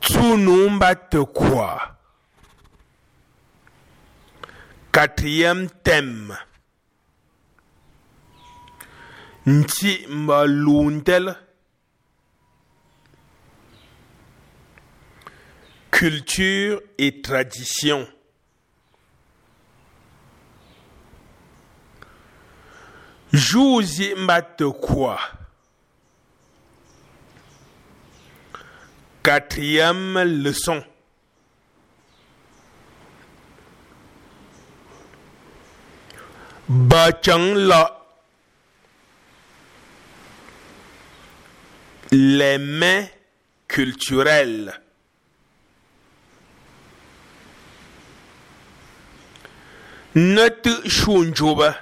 Tsunumba te quoi Quatrième thème. Nti Malundel. Culture et tradition. Jouzi te quoi Quatrième leçon. Bachang la les mains culturelles. Notre chunjoba.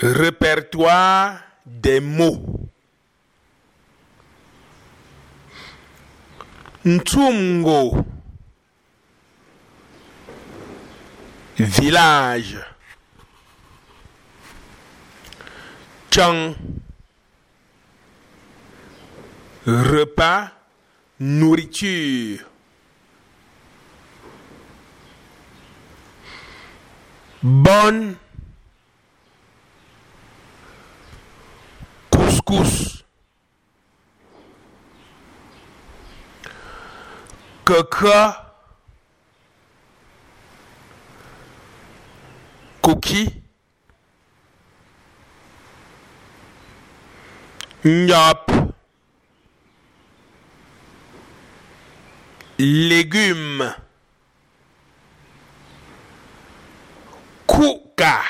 Répertoire des mots. Ntungo. Village. Chang. Repas. Nourriture. Bonne. Couscous. Coca. Cookie. Nyop. Légumes. Kuka.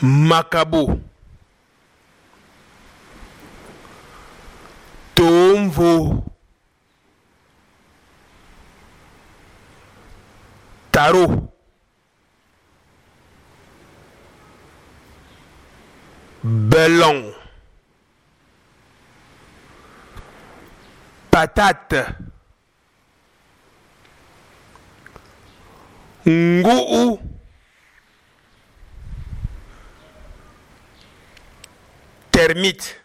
Macabo. Tomvo. Tarot. Belon. Patate. Nguu. Termite.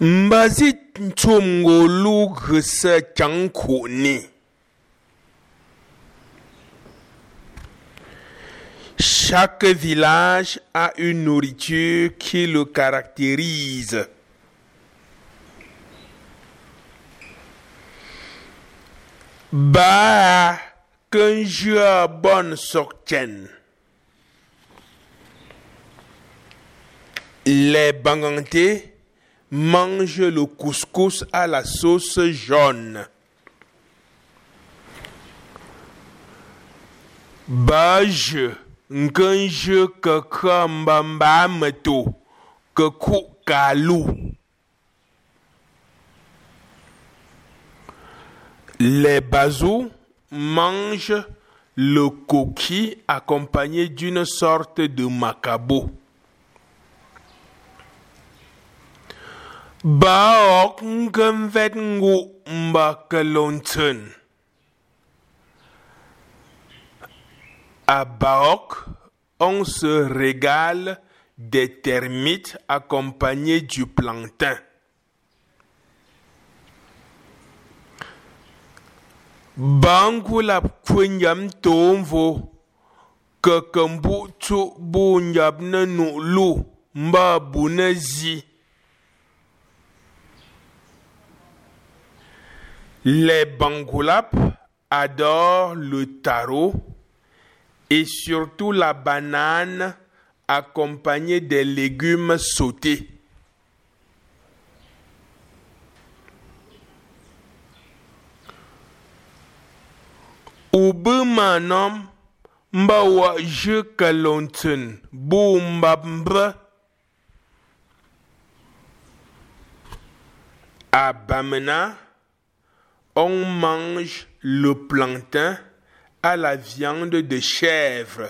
Mbazit ntsumngolu gse chankuni. Chaque village a une nourriture qui le caractérise. Ba qu'un jeu bonne sortienne. Les bangantés mangent le couscous à la sauce jaune. Bage, ngange que kambamba meto, que kalou. Les bazous mangent le coquille accompagné d'une sorte de macabo. Baok ngemvet ngu mbakalonten. À Baok, on se régale des termites accompagnés du plantain. Bangula kwenyam tomvo kakambu tu bunyab nulu. Les Bangoulap adorent le taro et surtout la banane accompagnée des légumes sautés. Je kalonten bumbabmba à Bamena on mange le plantain à la viande de chèvre.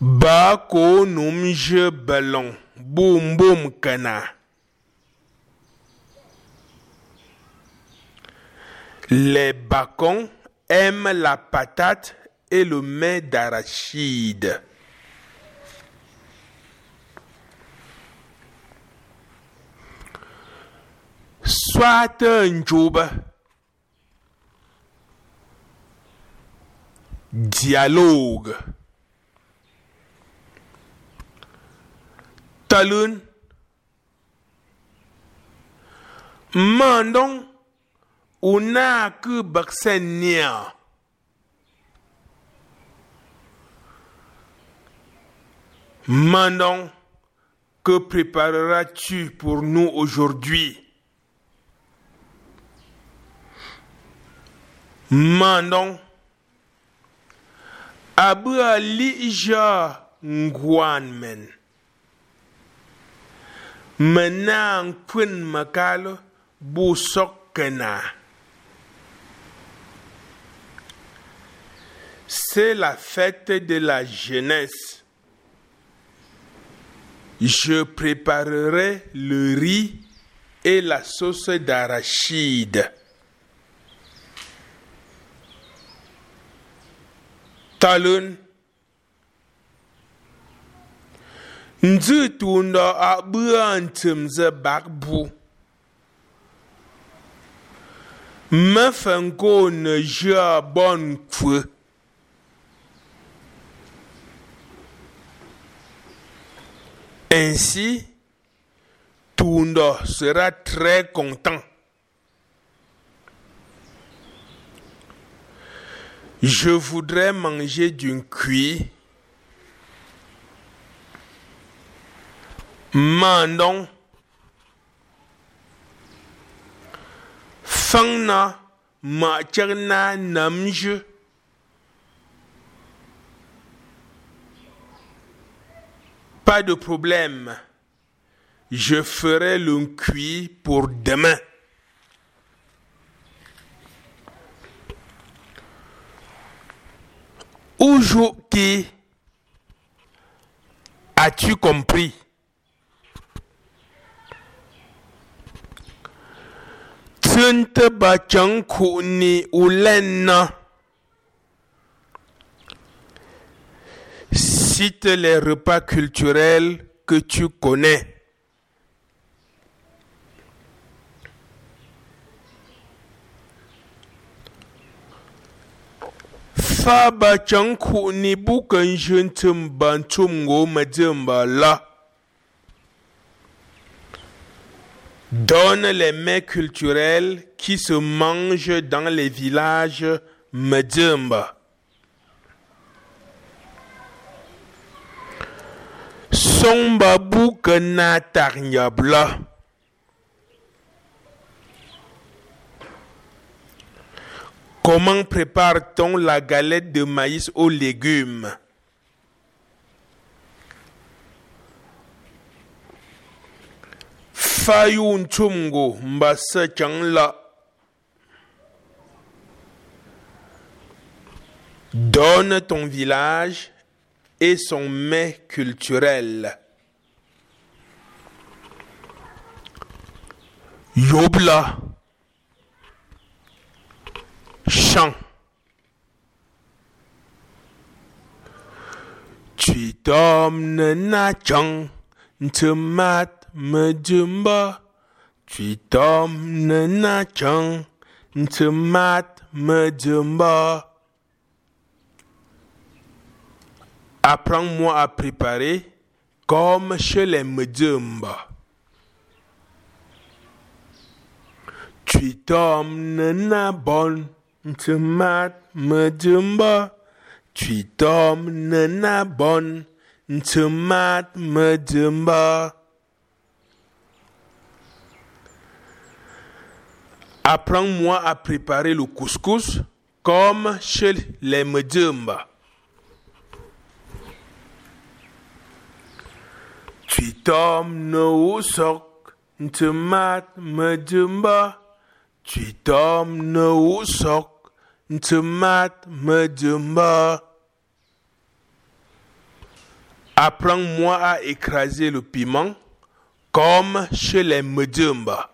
Bako numje ballon, boum boum kana. Les bacons aiment la patate et le mets d'arachide. Dialogue. Talun. Mandon. Una que baksenia. Mandon. Que prépareras-tu pour nous aujourd'hui? Mandon. Abu Alija Ngwanmen. Menang Kun Makalo Bousokena. C'est la fête de la jeunesse. Je préparerai le riz et la sauce d'arachide. Talun. Nzi tunda a bua ntim ze bak bu. Ne jia bon kwe. Ainsi, Tunda sera très content. Je voudrais manger d'une cuit. Mandon. Fangna ma tcherna namje. Pas de problème. Je ferai le cuit pour demain. Aujourd'hui, as-tu compris? Tinte bachanku ni. Cite les repas culturels que tu connais. Faba chanku ni bukan jintin bantum go la. Donne les mets culturels qui se mangent dans les villages Medjumba. Somba bukana tarnyabla. Comment prépare-t-on la galette de maïs aux légumes? Fayun chumgo mbasa changla. Donne ton village et son mets culturel. Yobla. Chant. Tu tombes na chang, mat me jumba. Tu tombes na chang, mat me jumba. Apprends-moi à préparer comme chez les Medjumba. Tu tombes na bon, mat Medjumba. Tu tombes na bon, mat Medjumba. Apprends-moi à préparer le couscous comme chez les Medjumba. Tu tombes no sok, mat Medjumba. Tu tombes no sok, mat Medjumba. Apprends-moi à écraser le piment comme chez les Medjumba.